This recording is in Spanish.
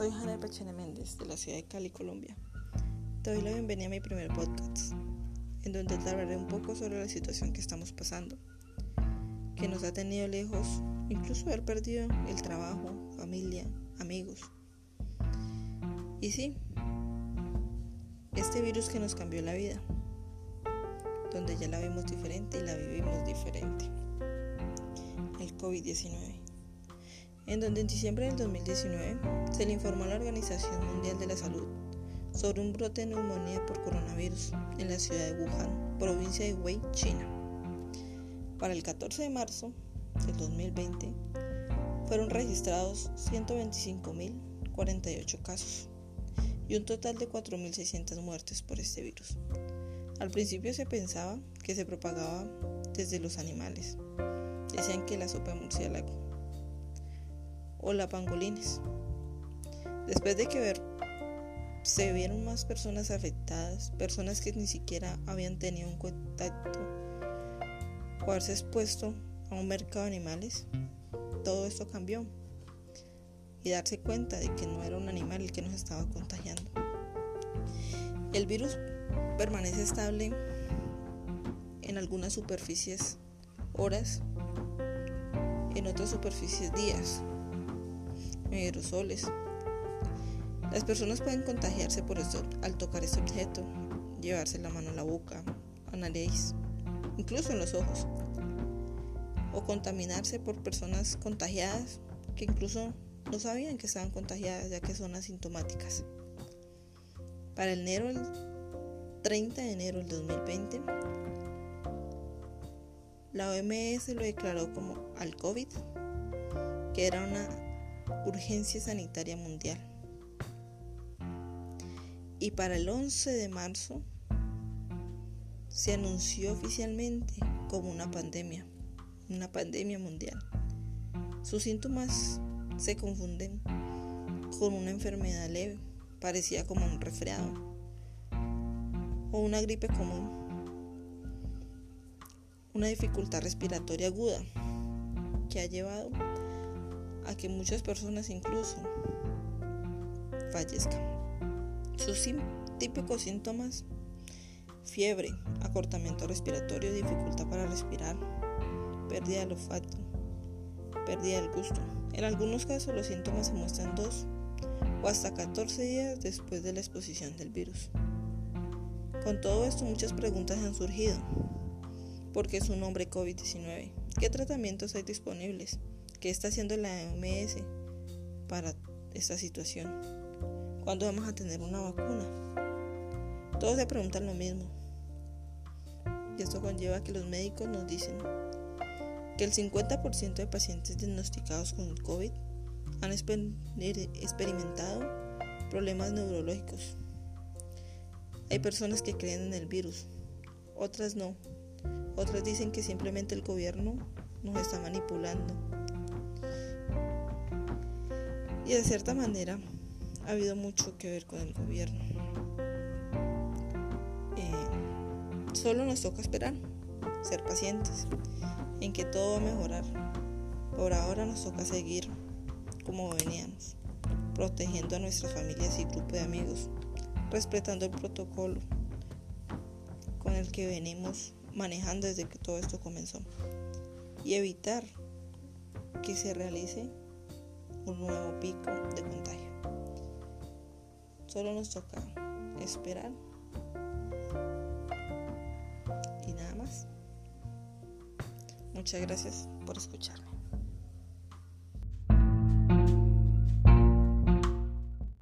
Soy Hanna Pachena Méndez de la ciudad de Cali, Colombia. Te doy la bienvenida a mi primer podcast, en donde te hablaré un poco sobre la situación que estamos pasando, que nos ha tenido lejos, incluso haber perdido el trabajo, familia, amigos. Y sí, este virus que nos cambió la vida, donde ya la vemos diferente y la vivimos diferente, el COVID-19 en donde en diciembre del 2019 se le informó a la Organización Mundial de la Salud sobre un brote de neumonía por coronavirus en la ciudad de Wuhan, provincia de Hubei, China. Para el 14 de marzo del 2020 fueron registrados 125.048 casos y un total de 4.600 muertes por este virus. Al principio se pensaba que se propagaba desde los animales. Decían que la sopa de murciélago o la pangolines. Después de que ver, se vieron más personas afectadas, personas que ni siquiera habían tenido un contacto o haberse expuesto a un mercado de animales, todo esto cambió. Y darse cuenta de que no era un animal el que nos estaba contagiando. El virus permanece estable en algunas superficies horas, en otras superficies días aerosoles. Las personas pueden contagiarse por esto al tocar este objeto, llevarse la mano a la boca, a incluso en los ojos, o contaminarse por personas contagiadas que incluso no sabían que estaban contagiadas ya que son asintomáticas. Para el el 30 de enero del 2020, la OMS lo declaró como al COVID, que era una urgencia sanitaria mundial. Y para el 11 de marzo se anunció oficialmente como una pandemia, una pandemia mundial. Sus síntomas se confunden con una enfermedad leve, parecida como un resfriado o una gripe común, una dificultad respiratoria aguda que ha llevado a que muchas personas incluso fallezcan. Sus típicos síntomas, fiebre, acortamiento respiratorio, dificultad para respirar, pérdida del olfato, pérdida del gusto. En algunos casos los síntomas se muestran dos o hasta 14 días después de la exposición del virus. Con todo esto muchas preguntas han surgido. ¿Por qué es un nombre COVID-19? ¿Qué tratamientos hay disponibles? ¿Qué está haciendo la OMS para esta situación? ¿Cuándo vamos a tener una vacuna? Todos se preguntan lo mismo. Y esto conlleva que los médicos nos dicen que el 50% de pacientes diagnosticados con COVID han experimentado problemas neurológicos. Hay personas que creen en el virus, otras no. Otras dicen que simplemente el gobierno nos está manipulando y de cierta manera ha habido mucho que ver con el gobierno. Eh, solo nos toca esperar, ser pacientes, en que todo va a mejorar. Por ahora nos toca seguir como veníamos, protegiendo a nuestras familias y grupo de amigos, respetando el protocolo con el que venimos manejando desde que todo esto comenzó y evitar que se realice un nuevo pico de contagio. Solo nos toca esperar y nada más. Muchas gracias por escucharme.